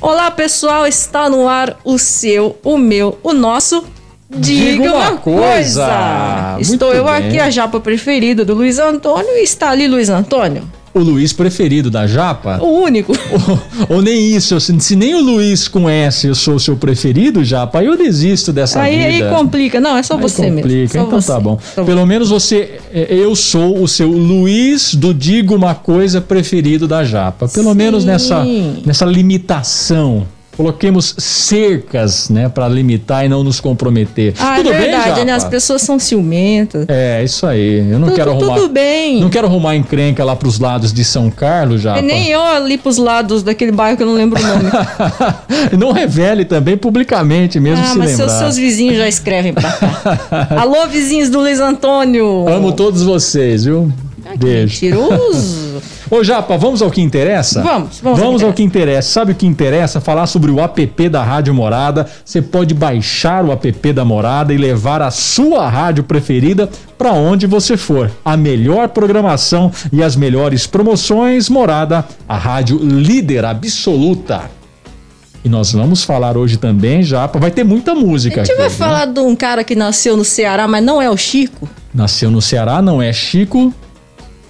Olá, pessoal, está no ar o seu, o meu, o nosso. Diga, Diga uma, coisa. coisa. Estou eu bem. aqui, a japa preferida do Luiz Antônio, e está ali Luiz Antônio, O Luiz preferido da Japa? o único. ou, ou nem isso, se, se nem o Luiz com S eu sou o seu preferido, Japa, aí eu desisto dessa aí, aí vida. complica. Não, é só Aí você mesmo. complica, então você. tá bom. Só Pelo menos você, é, eu sou o seu Luiz do Digo Uma Coisa preferido da Japa. Pelo Sim. menos nessa, nessa limitação. Coloquemos cercas, né, para limitar e não nos comprometer. Ah, Tudo é verdade, bem, né? As pessoas são ciumentas. É, isso aí. Eu não tudo, quero arrumar. tudo bem. Não quero arrumar encrenca lá pros lados de São Carlos, Japa. E nem eu ali pros lados daquele bairro que eu não lembro o nome. não revele também publicamente mesmo ah, se mas lembrar. seus, seus vizinhos já escrevem pra cá. Alô, vizinhos do Luiz Antônio. Amo todos vocês, viu? Beijo. Mentiroso. Ô Japa, vamos ao que interessa? Vamos, vamos ao Vamos que ao que interessa. Sabe o que interessa? Falar sobre o app da Rádio Morada. Você pode baixar o app da Morada e levar a sua rádio preferida para onde você for. A melhor programação e as melhores promoções. Morada, a rádio líder absoluta. E nós vamos falar hoje também, Japa. Vai ter muita música A gente aqui. vai viu? falar de um cara que nasceu no Ceará, mas não é o Chico. Nasceu no Ceará, não é Chico,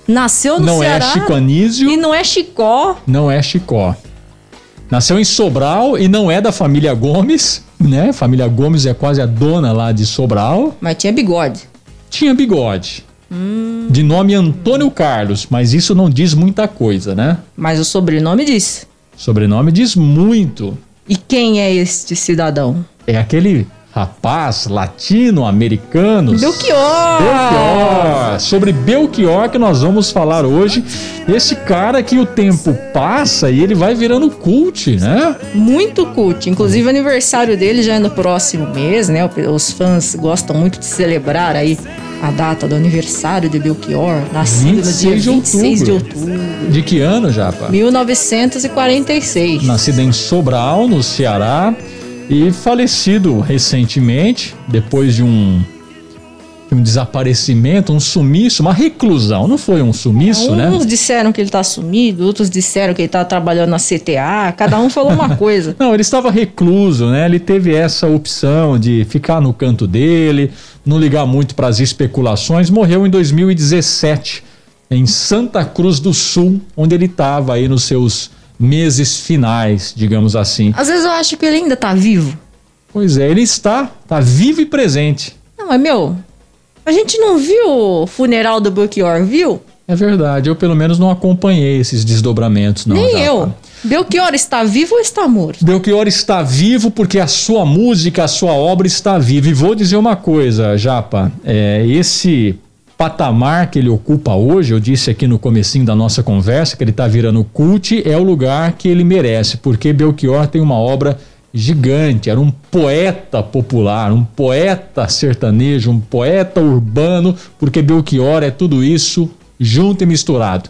Nasceu no não Ceará é Chico Anísio. e não é Chicó. não é Chicó. Nasceu em Sobral e não é da família Gomes, né? Família Gomes é quase a dona lá de Sobral. Mas tinha bigode. Tinha bigode. De nome Antônio Carlos, mas isso não diz muita coisa, né? Mas o sobrenome disse. Sobrenome diz muito. E quem é este cidadão? É aquele rapaz latino-americano. Belchior! Belchior! Sobre Belchior que nós vamos falar hoje. Esse cara que o tempo passa e ele vai virando cult, né? Muito cult. Inclusive, o aniversário dele já é no próximo mês, né? Os fãs gostam muito de celebrar aí a data do aniversário de Belchior, nascido no dia 26 de 26 de outubro. outubro. De que ano, Japa? 1946. Nascido em Sobral, no Ceará, e falecido recentemente, depois de um, um desaparecimento, um sumiço, uma reclusão. Não foi um sumiço, né? Uns disseram que ele tá sumido, outros disseram que ele tá trabalhando na CTA, cada um falou uma coisa. Não, ele estava recluso, né? Ele teve essa opção de ficar no canto dele, não ligar muito para as especulações. Morreu em 2017, em Santa Cruz do Sul, onde ele estava aí nos seus meses finais, digamos assim. Às vezes eu acho que ele ainda tá vivo. Pois é, ele está, está vivo e presente. Não, mas meu, a gente não viu o funeral do Belchior, viu? É verdade, eu pelo menos não acompanhei esses desdobramentos, não. Nem Japa. eu. Belchior está vivo ou está morto? Belchior está vivo porque a sua música, a sua obra está viva. E vou dizer uma coisa, Japa, é, esse patamar que ele ocupa hoje, eu disse aqui no comecinho da nossa conversa que ele está virando cult, é o lugar que ele merece, porque Belchior tem uma obra gigante, era um poeta popular, um poeta sertanejo, um poeta urbano, porque Belchior é tudo isso junto e misturado.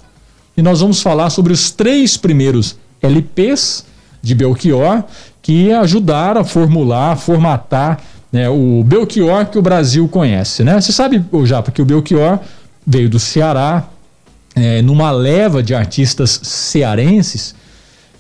E nós vamos falar sobre os três primeiros LPs de Belchior que ajudaram a formular, a formatar né, o Belchior que o Brasil conhece. Né? Você sabe, Japa, que o Belchior veio do Ceará, é, numa leva de artistas cearenses,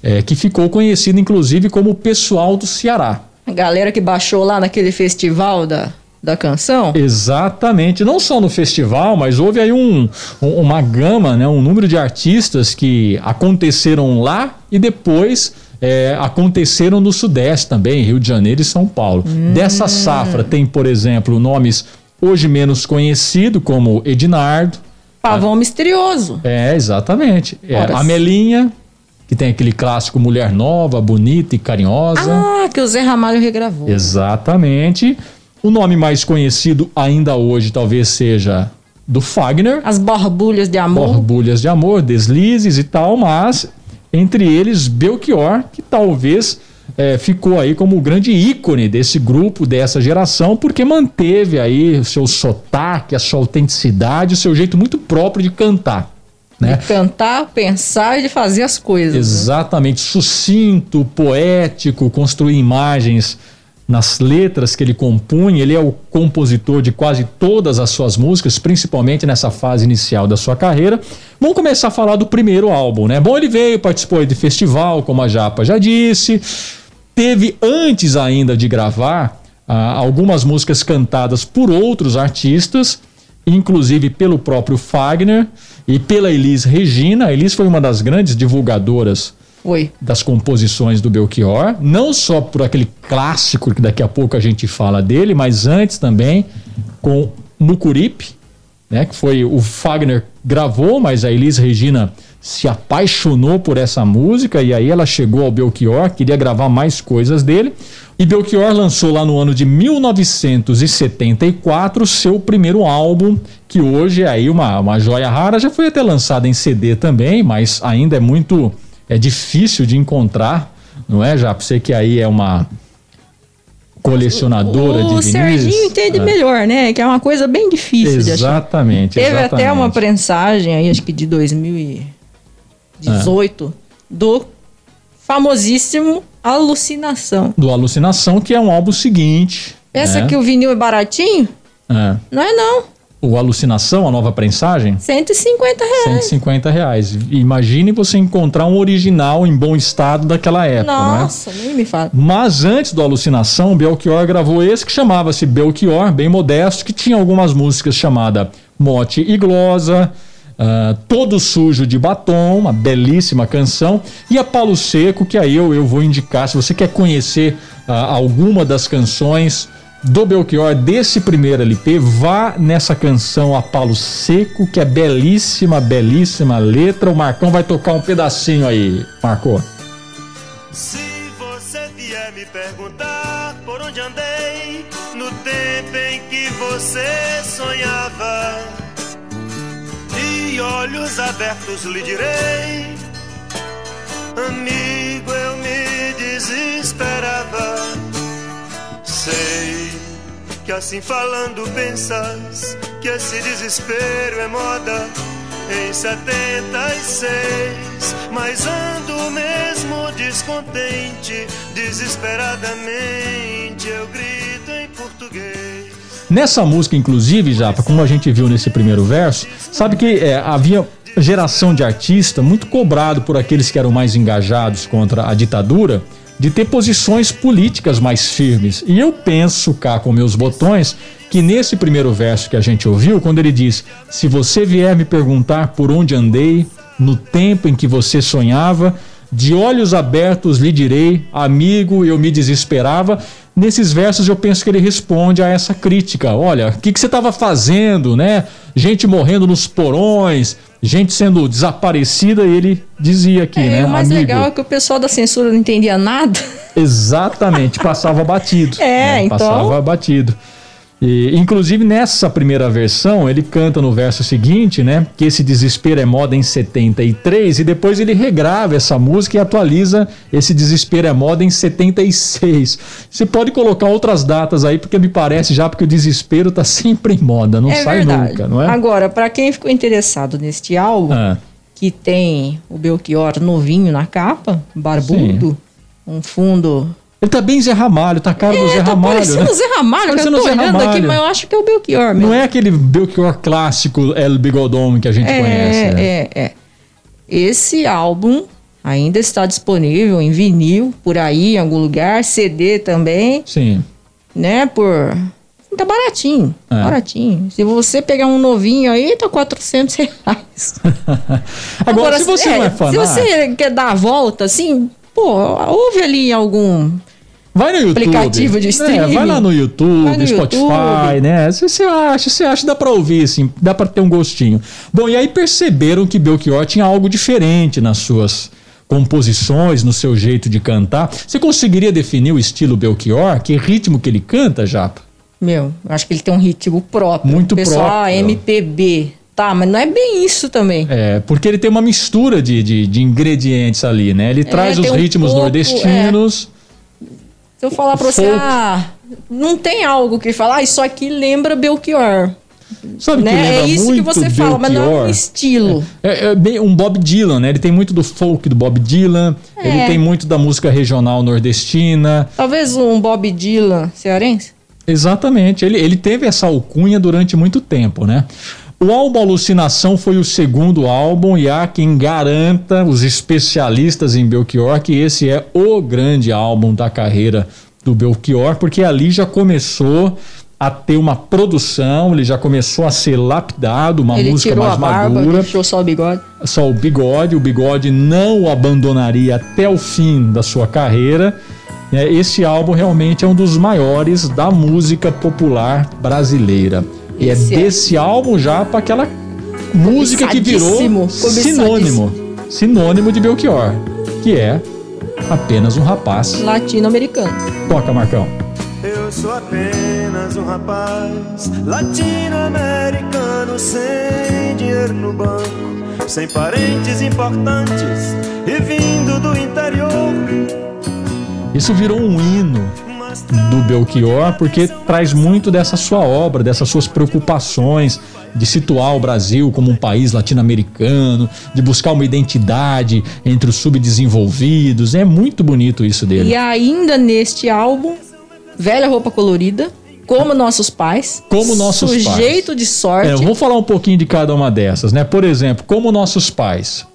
é, que ficou conhecido inclusive como o pessoal do Ceará. A galera que baixou lá naquele festival da, da canção. Exatamente, não só no festival, mas houve aí um, um- uma gama, né, um número de artistas que aconteceram lá e depois é, aconteceram no Sudeste também, Rio de Janeiro e São Paulo. Dessa safra tem, por exemplo, nomes hoje menos conhecidos, como Ednardo. Pavão misterioso. É, exatamente. É. Amelinha, que tem aquele clássico Mulher Nova, bonita e carinhosa. Ah, que o Zé Ramalho regravou. Exatamente. O nome mais conhecido ainda hoje talvez seja do Fagner, As borbulhas de amor. Borbulhas de Amor, Deslizes e tal, mas entre eles Belchior, que talvez eh, ficou aí como o grande ícone desse grupo, dessa geração, porque manteve aí o seu sotaque, a sua autenticidade, o seu jeito muito próprio de cantar. Né? De cantar, pensar e de fazer as coisas. né? Exatamente, sucinto, poético, construir imagens nas letras que ele compunha. Ele é o compositor de quase todas as suas músicas, principalmente nessa fase inicial da sua carreira. Vamos começar a falar do primeiro álbum, né? Bom, ele veio, participou de festival, como a Japa já disse. Teve antes ainda de gravar ah, algumas músicas cantadas por outros artistas, inclusive pelo próprio Fagner e pela Elis Regina. A Elis foi uma das grandes divulgadoras Foi. das composições do Belchior, não só por aquele clássico que daqui a pouco a gente fala dele, mas antes também com Mucuripe, né, que foi o Fagner gravou, mas a Elis Regina se apaixonou por essa música e aí ela chegou ao Belchior, queria gravar mais coisas dele. E Belchior lançou lá no ano de 1974 seu primeiro álbum, que hoje é aí uma, uma joia rara, já foi até lançado em CD também, mas ainda é muito é difícil de encontrar, não é, já? Você que aí é uma colecionadora o de vinis. Serginho entende Ah, melhor, né? Que é uma coisa bem difícil de achar. Exatamente. Teve até exatamente. uma prensagem aí, acho que de 2018, do famosíssimo Alucinação. Do Alucinação, que é um álbum seguinte. Pensa né? que o vinil é baratinho? É. Não é não. O Alucinação, a nova prensagem, 150 reais. 150 reais. Imagine você encontrar um original em bom estado daquela época, é? Nossa, nem me fala. Mas antes do Alucinação, Belchior gravou esse que chamava-se Belchior, bem modesto, que tinha algumas músicas chamada Mote e Glosa, ah, Todo Sujo de Batom, uma belíssima canção, e a Palo Seco, que aí eu, eu vou indicar, se você quer conhecer ah, alguma das canções do Belchior desse primeiro LP, vá nessa canção A Palo Seco, que é belíssima, belíssima letra. O Marcão vai tocar um pedacinho aí, Marcou. Se você vier me perguntar por onde andei no tempo em que você sonhava, e olhos abertos lhe direi, amigo, eu me desesperava. Que assim falando pensas que esse desespero é moda em 76, mas ando mesmo descontente, desesperadamente eu grito em português. Nessa música, inclusive, Japa, como a gente viu nesse primeiro verso, sabe que é, havia geração de artista muito cobrado por aqueles que eram mais engajados contra a ditadura de ter posições políticas mais firmes. E eu penso cá com meus botões que nesse primeiro verso que a gente ouviu, quando ele diz: Se você vier me perguntar por onde andei, no tempo em que você sonhava, de olhos abertos lhe direi, amigo, eu me desesperava. Nesses versos eu penso que ele responde a essa crítica. Olha, o que, que você estava fazendo, né? Gente morrendo nos porões, gente sendo desaparecida, ele dizia aqui, É, né? o mais amigo. legal é que o pessoal da censura não entendia nada. Exatamente, passava batido. É, né? então- Passava batido. E, inclusive nessa primeira versão, ele canta no verso seguinte, né? Que esse desespero é moda em 73, e depois ele regrava essa música e atualiza esse desespero é moda em 76. Você pode colocar outras datas aí, porque me parece já porque o desespero tá sempre em moda, não é sai verdade. nunca, não é? Agora, pra quem ficou interessado neste álbum, Ah, que tem o Belchior novinho na capa, barbudo, um fundo. Ele tá bem Zé Ramalho, tá a cara do Zé tá Ramalho, parecendo né? Zé Ramalho, que eu Parecendo tô Zé olhando aqui, Ramalho. mas eu acho que é o Belchior mesmo. Não é aquele Belchior clássico El Bigodon que a gente conhece. né? É, é, é. Esse álbum ainda está disponível em vinil, por aí, em algum lugar, CD também, Sim. né? Por. Tá baratinho, É. baratinho. Se você pegar um novinho aí, tá 400 reais. Agora, se você não é Se fanático, você quer dar a volta, assim, pô, ouve ali algum. Vai no YouTube. aplicativo de É, streaming. vai lá no YouTube, Vai no Spotify, YouTube. né? Se você acha, você acha, dá pra ouvir, assim, dá pra ter um gostinho. Bom, e aí perceberam que Belchior tinha algo diferente nas suas composições, no seu jeito de cantar. Você conseguiria definir o estilo Belchior? Que ritmo que ele canta, Japa? Meu, eu acho que ele tem um ritmo próprio. Muito pessoal, ah, próprio. MPB. Tá, mas não é bem isso também. É, porque ele tem uma mistura de, de, de ingredientes ali, né? Ele traz os um ritmos pouco, nordestinos. Se eu falar pra você, Folk. ah, não tem algo que falar, ah, isso aqui lembra Belchior. Sabe né? que lembra É isso que você fala, mas não é um Belchior? estilo. É, é bem um Bob Dylan, né? Ele tem muito do folk do Bob Dylan, É. ele tem muito da música regional nordestina. Talvez um Bob Dylan cearense? Exatamente, ele, ele teve essa alcunha durante muito tempo, né? O álbum Alucinação foi o segundo álbum e há quem garanta, os especialistas em Belchior, que esse é o grande álbum da carreira do Belchior, porque ali já começou a ter uma produção, ele já começou a ser lapidado, uma ele música mais barba, madura deixou só o bigode. só o bigode, o bigode não o abandonaria até o fim da sua carreira. né? Esse álbum realmente é um dos maiores da música popular brasileira. E é Esse desse álbum já para aquela música que virou sinônimo, sinônimo de Belchior, que é apenas um rapaz. Latino-americano. Toca, Marcão. Eu sou apenas um rapaz latino-americano sem dinheiro no banco, sem parentes importantes e vindo do interior. Isso virou um hino do Belchior, porque traz muito dessa sua obra, dessas suas preocupações de situar o Brasil como um país latino-americano, de buscar uma identidade entre os subdesenvolvidos. É muito bonito isso dele. E ainda neste álbum, Velha Roupa Colorida, Como Nossos Pais. Como Nossos Pais. Sujeito de sorte. É, eu vou falar um pouquinho de cada uma dessas, né? Por exemplo, como nossos pais.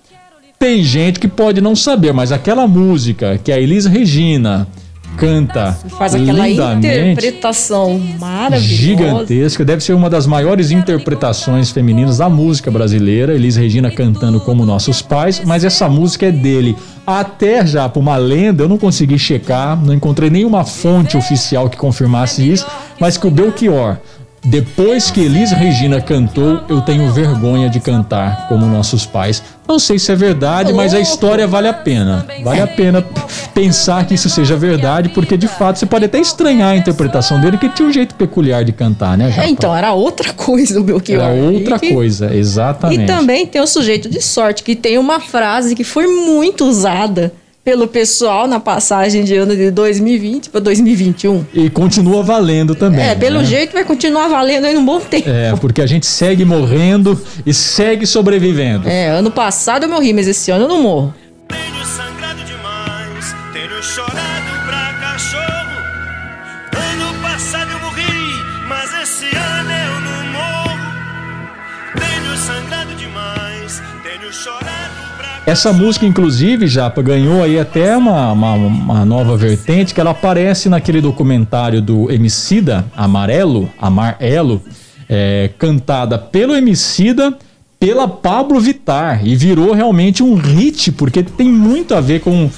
Tem gente que pode não saber, mas aquela música que a Elis Regina canta Faz aquela interpretação maravilhosa. gigantesca. Deve ser uma das maiores interpretações femininas da música brasileira. Elis Regina cantando como nossos pais, mas essa música é dele. Até já por uma lenda, eu não consegui checar, não encontrei nenhuma fonte oficial que confirmasse isso, mas que o Belchior, depois que Elis Regina cantou, eu tenho vergonha de cantar como nossos pais. Não sei se é verdade, mas a história vale a pena. Vale a pena pensar que isso seja verdade, porque de fato você pode até estranhar a interpretação dele, que tinha um jeito peculiar de cantar, né, Japa? então, era outra coisa o Belchior. Era outra que- coisa, exatamente. E também tem o sujeito de sorte, que tem uma frase que foi muito usada pelo pessoal na passagem de ano de 2020 para 2021. E continua valendo também. É, pelo né? jeito vai continuar valendo aí um bom tempo. É, porque a gente segue morrendo e segue sobrevivendo. É, ano passado eu morri, mas esse ano eu não morro. tenho sangrado demais, tenho chorado pra cachorro. Ano passado eu morri, mas esse ano eu não morro. Tenho sangrado demais, tenho chorado pra Essa música, inclusive, Japa, ganhou aí até uma, uma, uma nova vertente, que ela aparece naquele documentário do Emicida, Amarelo, Amarelo, é, cantada pelo Emicida, pela Pablo Vittar, e virou realmente um hit, porque tem muito a ver com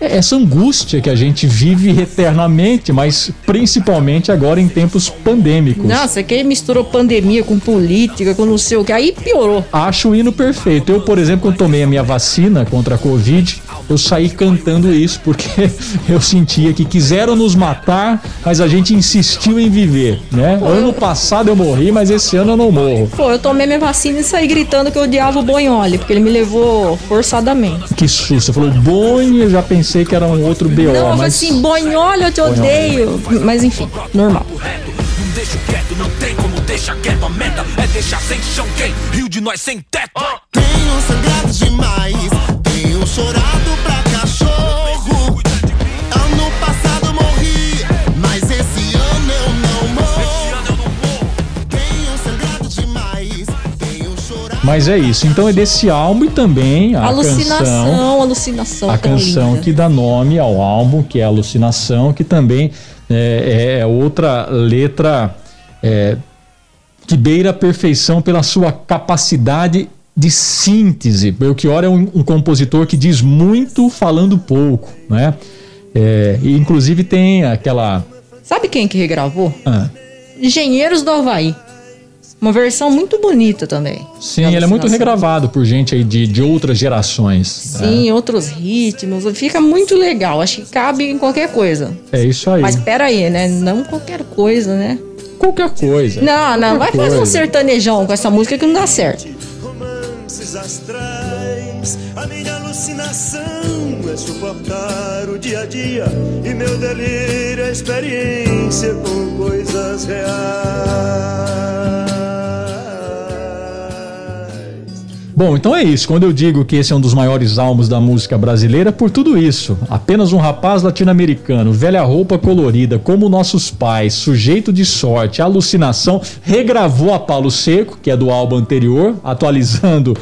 essa angústia que a gente vive eternamente, mas principalmente agora em tempos pandêmicos. Nossa, que misturou pandemia com política, com não sei o que, aí piorou. Acho o hino perfeito. Eu, por exemplo, quando tomei a minha vacina contra a Covid, eu saí cantando isso porque eu sentia que quiseram nos matar, mas a gente insistiu em viver, né? Ano passado eu morri, mas esse ano eu não morro. Pô, eu tomei minha vacina e saí gritando que eu odiava o Bonholi, porque ele me levou forçadamente. Que susto. Você falou boi, eu já pensei que era um outro BO, Não, eu falei mas assim, Bonholi, eu te odeio. Mas enfim, normal. Não deixa quieto, não tem como deixar quieto. A meta é deixar sem chão quem? Rio de nós sem teto. Tenho sangrado demais, mas é isso. Então é desse álbum e também a alucinação, canção alucinação. a canção linda. que dá nome ao álbum, que é Alucinação, que também é, é outra letra é, que beira a perfeição pela sua capacidade de síntese. Belchior é um, um compositor que diz muito falando pouco, né? É, e inclusive tem aquela. Sabe quem que regravou? ah, Engenheiros do Havaí. Uma versão muito bonita também. sim, ele é muito Alucinação. regravado por gente aí de, de outras gerações. né? Sim, outros ritmos. Fica muito legal. Acho que cabe em qualquer coisa. É isso aí. Mas pera aí, né? Não qualquer coisa, né? Qualquer coisa. Não, não. Vai Qualquer fazer um coisa. sertanejão com essa música que não dá certo. romances astrais. A minha alucinação é suportar o dia a dia e meu delírio é experiência com coisas reais. Bom, então é isso. Quando eu digo que esse é um dos maiores álbuns da música brasileira, é por tudo isso. Apenas um rapaz latino-americano, velha roupa colorida, como nossos pais, sujeito de sorte, alucinação, regravou a Paulo Seco, que é do álbum anterior, atualizando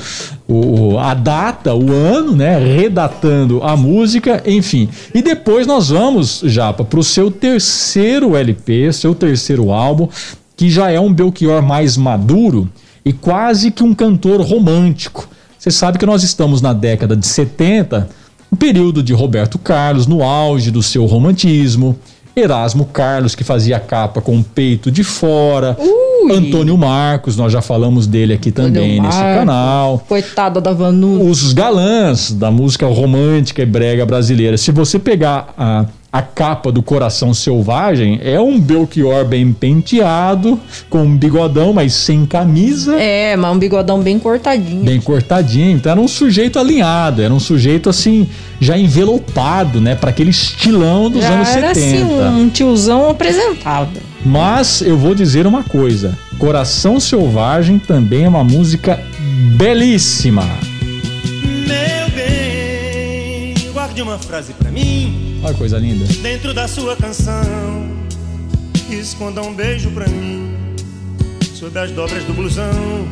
o, a data, o ano, né? Redatando a música, enfim. E depois nós vamos, Japa, pro seu terceiro LP, seu terceiro álbum, que já é um Belchior mais maduro e quase que um cantor romântico. Você sabe que nós estamos na década de 70, um período de Roberto Carlos no auge do seu romantismo, Erasmo Carlos que fazia capa com o peito de fora, Ui. Antônio Marcos, nós já falamos dele aqui também nesse canal. Coitada da Vanu. Os galãs da música romântica e brega brasileira. Se você pegar a, a capa do Coração Selvagem, é um Belchior bem penteado, com um bigodão, mas sem camisa. É, mas um bigodão bem cortadinho. Bem cortadinho, então era um sujeito alinhado, era um sujeito assim, já envelopado, né, para aquele estilão dos Já anos era 70. assim, um tiozão apresentável. Mas eu vou dizer uma coisa: Coração Selvagem também é uma música belíssima. Meu bem, guarde uma frase pra mim Olha que coisa linda. dentro da sua canção. Esconda um beijo pra mim sob as dobras do blusão.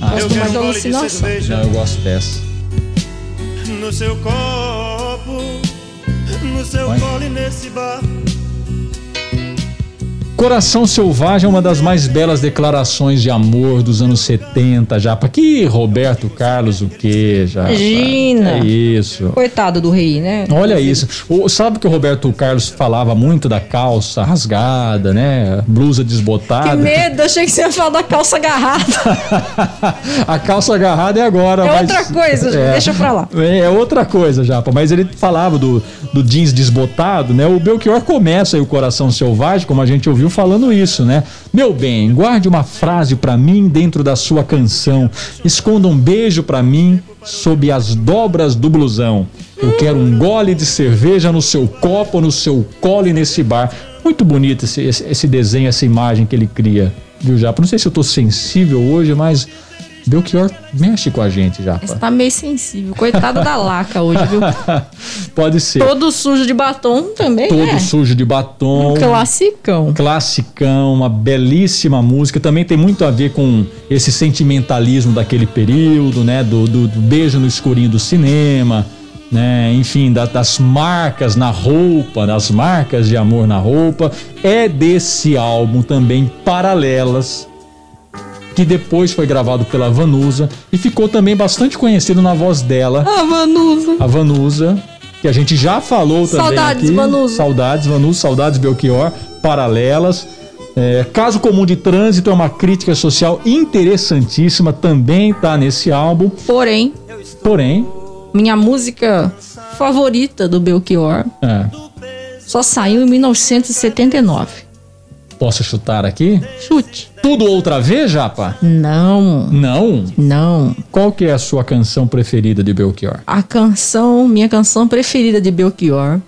Ah, Eu quero um gole de cerveja não, eu gosto dessa. no seu copo, no seu Vai. colo e nesse bar. Coração Selvagem é uma das mais belas declarações de amor dos anos 70, já. Pra que Roberto Carlos o quê, já? Imagina. É isso. Coitado do rei, né? Olha isso. O- sabe que o Roberto Carlos falava muito da calça rasgada, né? Blusa Que desbotada. medo, achei que você ia falar da calça agarrada. A calça agarrada é agora. É mas- outra coisa, deixa pra lá. É, é outra coisa, Japa. Mas ele falava do, do jeans desbotado, né? O Belchior começa aí o Coração Selvagem, como a gente ouviu falando isso, né? Meu bem, guarde uma frase pra mim dentro da sua canção. Esconda um beijo pra mim sob as dobras do blusão. Eu quero um gole de cerveja no seu copo, no seu colo e nesse bar. Muito bonito esse, esse, esse desenho, essa imagem que ele cria, viu, Japa? Não sei se eu tô sensível hoje, mas Belchior mexe com a gente, Japa. Você tá meio sensível. Coitada da laca hoje, viu? Pode ser. Todo sujo de batom também, Todo né? sujo de batom. Um classicão. Classicão, uma belíssima música. Também tem muito a ver com esse sentimentalismo daquele período, né? Do, do- do beijo no escurinho do cinema, né? Enfim, da- das marcas na roupa, das marcas de amor na roupa. É desse álbum também, Paralelas, que depois foi gravado pela Vanusa e ficou também bastante conhecido na voz dela Ah, Vanusa. a Vanusa, que a gente já falou também Saudades, aqui. Vanusa. Saudades, Vanusa, saudades Belchior, paralelas. É, Caso Comum de Trânsito é uma crítica social interessantíssima, também tá nesse álbum. Porém, Porém, minha música favorita do Belchior é, só saiu em 1979. posso chutar aqui? Chute. Tudo outra vez, Japa? Não, Não. não. Qual que é a sua canção preferida de Belchior? A canção, minha canção preferida de Belchior,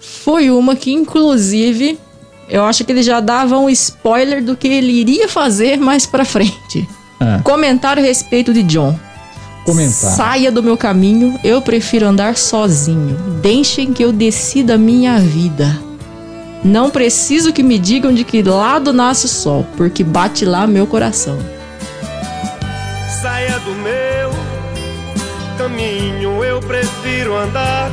foi uma que, inclusive, eu acho que ele já dava um spoiler do que ele iria fazer mais pra frente. É, Comentário a respeito de John. comentar. Saia do meu caminho, eu prefiro andar sozinho. Deixem que eu decida a minha vida. Não preciso que me digam de que lado nasce o sol, porque bate lá meu coração. Saia do meu caminho, eu prefiro andar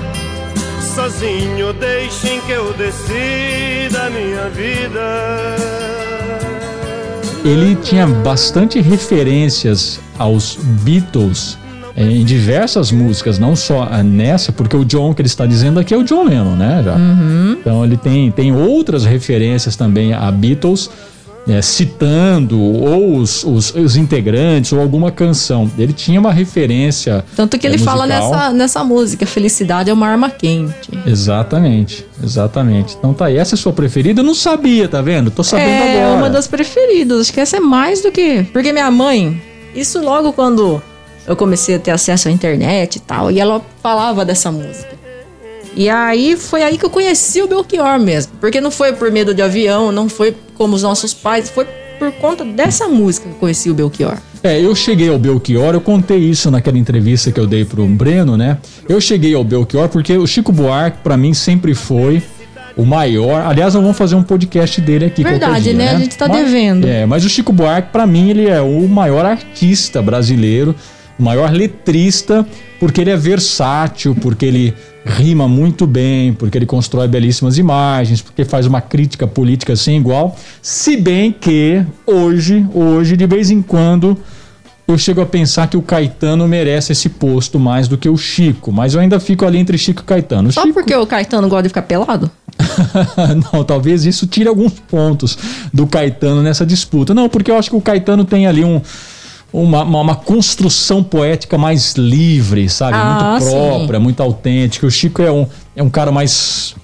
sozinho. Deixem que eu decida a minha vida. ele tinha bastante referências aos Beatles eh, em diversas músicas, não só ah, nessa, porque o John que ele está dizendo aqui é o John Lennon, né? Já. Então ele tem, tem outras referências também a Beatles, eh, citando ou os, os, os integrantes ou alguma canção. Ele tinha uma referência. Tanto que eh, ele fala nessa, nessa música: felicidade é uma arma quente. Exatamente, exatamente. Então tá aí, essa é a sua preferida? Eu não sabia, tá vendo? Tô sabendo é agora. uma das preferidas. Acho que essa é mais do que. Porque minha mãe, isso logo quando eu comecei a ter acesso à internet e tal, e ela falava dessa música. E aí foi aí que eu conheci o Belchior mesmo. Porque não foi por medo de avião, não foi como os nossos pais, foi por conta dessa música que eu conheci o Belchior. É, eu cheguei ao Belchior, eu contei isso naquela entrevista que eu dei pro Breno, né? Eu cheguei ao Belchior porque o Chico Buarque, pra mim, sempre foi o maior. Aliás, nós vamos fazer um podcast dele aqui Verdade, dia, né? A gente tá Mas- devendo. É, mas o Chico Buarque, pra mim, ele é o maior artista brasileiro, o maior letrista, porque ele é versátil, porque ele rima muito bem, porque ele constrói belíssimas imagens, porque faz uma crítica política sem igual. Se bem que hoje, hoje, de vez em quando, eu chego a pensar que o Caetano merece esse posto mais do que o Chico, mas eu ainda fico ali entre Chico e Caetano. Só Chico- porque o Caetano gosta de ficar pelado? não, talvez isso tire alguns pontos do Caetano nessa disputa. Não, porque eu acho que o Caetano tem ali um, uma, uma, uma construção poética mais livre, sabe? Ah, muito sim. própria, muito autêntica. O Chico é um, é um cara mais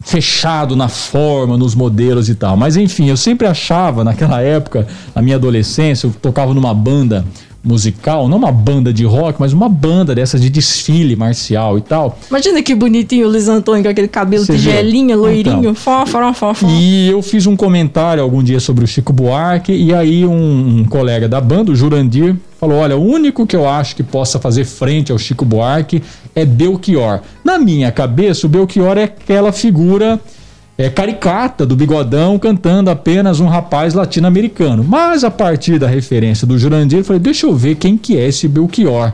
fechado na forma, nos modelos e tal. Mas enfim, eu sempre achava naquela época, na minha adolescência, eu tocava numa banda musical, não uma banda de rock, mas uma banda dessas de desfile marcial e tal. Imagina que bonitinho o Luiz Antônio com aquele cabelo viu? tigelinha, loirinho, Então. fó, fó, fó, fó. E eu fiz um comentário algum dia sobre o Chico Buarque e aí um, um colega da banda, o Jurandir, falou: "Olha, o único que eu acho que possa fazer frente ao Chico Buarque é Belchior". Na minha cabeça, o Belchior é aquela figura é, caricata do bigodão cantando apenas um rapaz latino-americano. Mas a partir da referência do Jurandir, eu falei: "Deixa eu ver quem que é esse Belchior".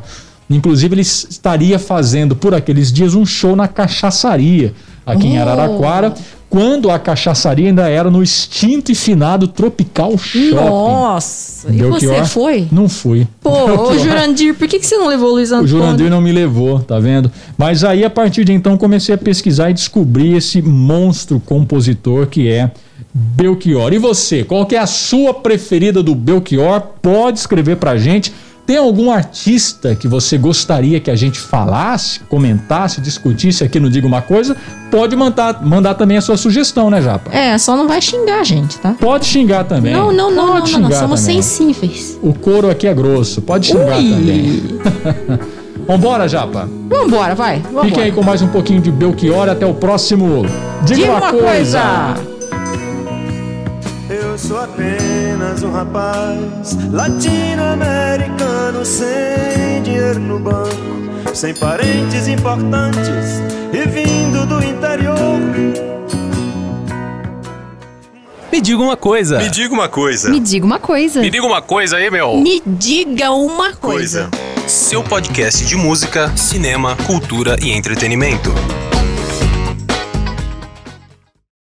Inclusive, ele estaria fazendo por aqueles dias um show na cachaçaria aqui em Oh. Araraquara, quando a cachaçaria ainda era no extinto e finado Tropical Shopping. Nossa, e Belchior, você foi? Não fui. Pô, ô Jurandir, por que, que você não levou o Luiz O Antônio? Jurandir não me levou, tá vendo? Mas aí, a partir de então, comecei a pesquisar e descobri esse monstro compositor que é Belchior. E você, qual que é a sua preferida do Belchior? Pode escrever pra gente. Tem algum artista que você gostaria que a gente falasse, comentasse, discutisse aqui no Diga Uma Coisa? Pode mandar, mandar também a sua sugestão, né, Japa? É, só não vai xingar a gente, tá? Pode xingar também. Não, não, não, não, Pode não, não, xingar somos também. sensíveis. O couro aqui é grosso, pode xingar Ui. também. Vambora, Japa. Vambora, vai. Vambora. Fiquem aí com mais um pouquinho de Belchior. Até o próximo. Diga, Diga uma, coisa. Eu sou apenas um rapaz latino-americano sem dinheiro no banco, sem parentes importantes e vindo do interior. Me diga uma coisa. Me diga uma coisa. Me diga uma coisa. Me diga uma coisa aí, meu. Me diga uma coisa. coisa. Seu podcast de música, cinema, cultura e entretenimento.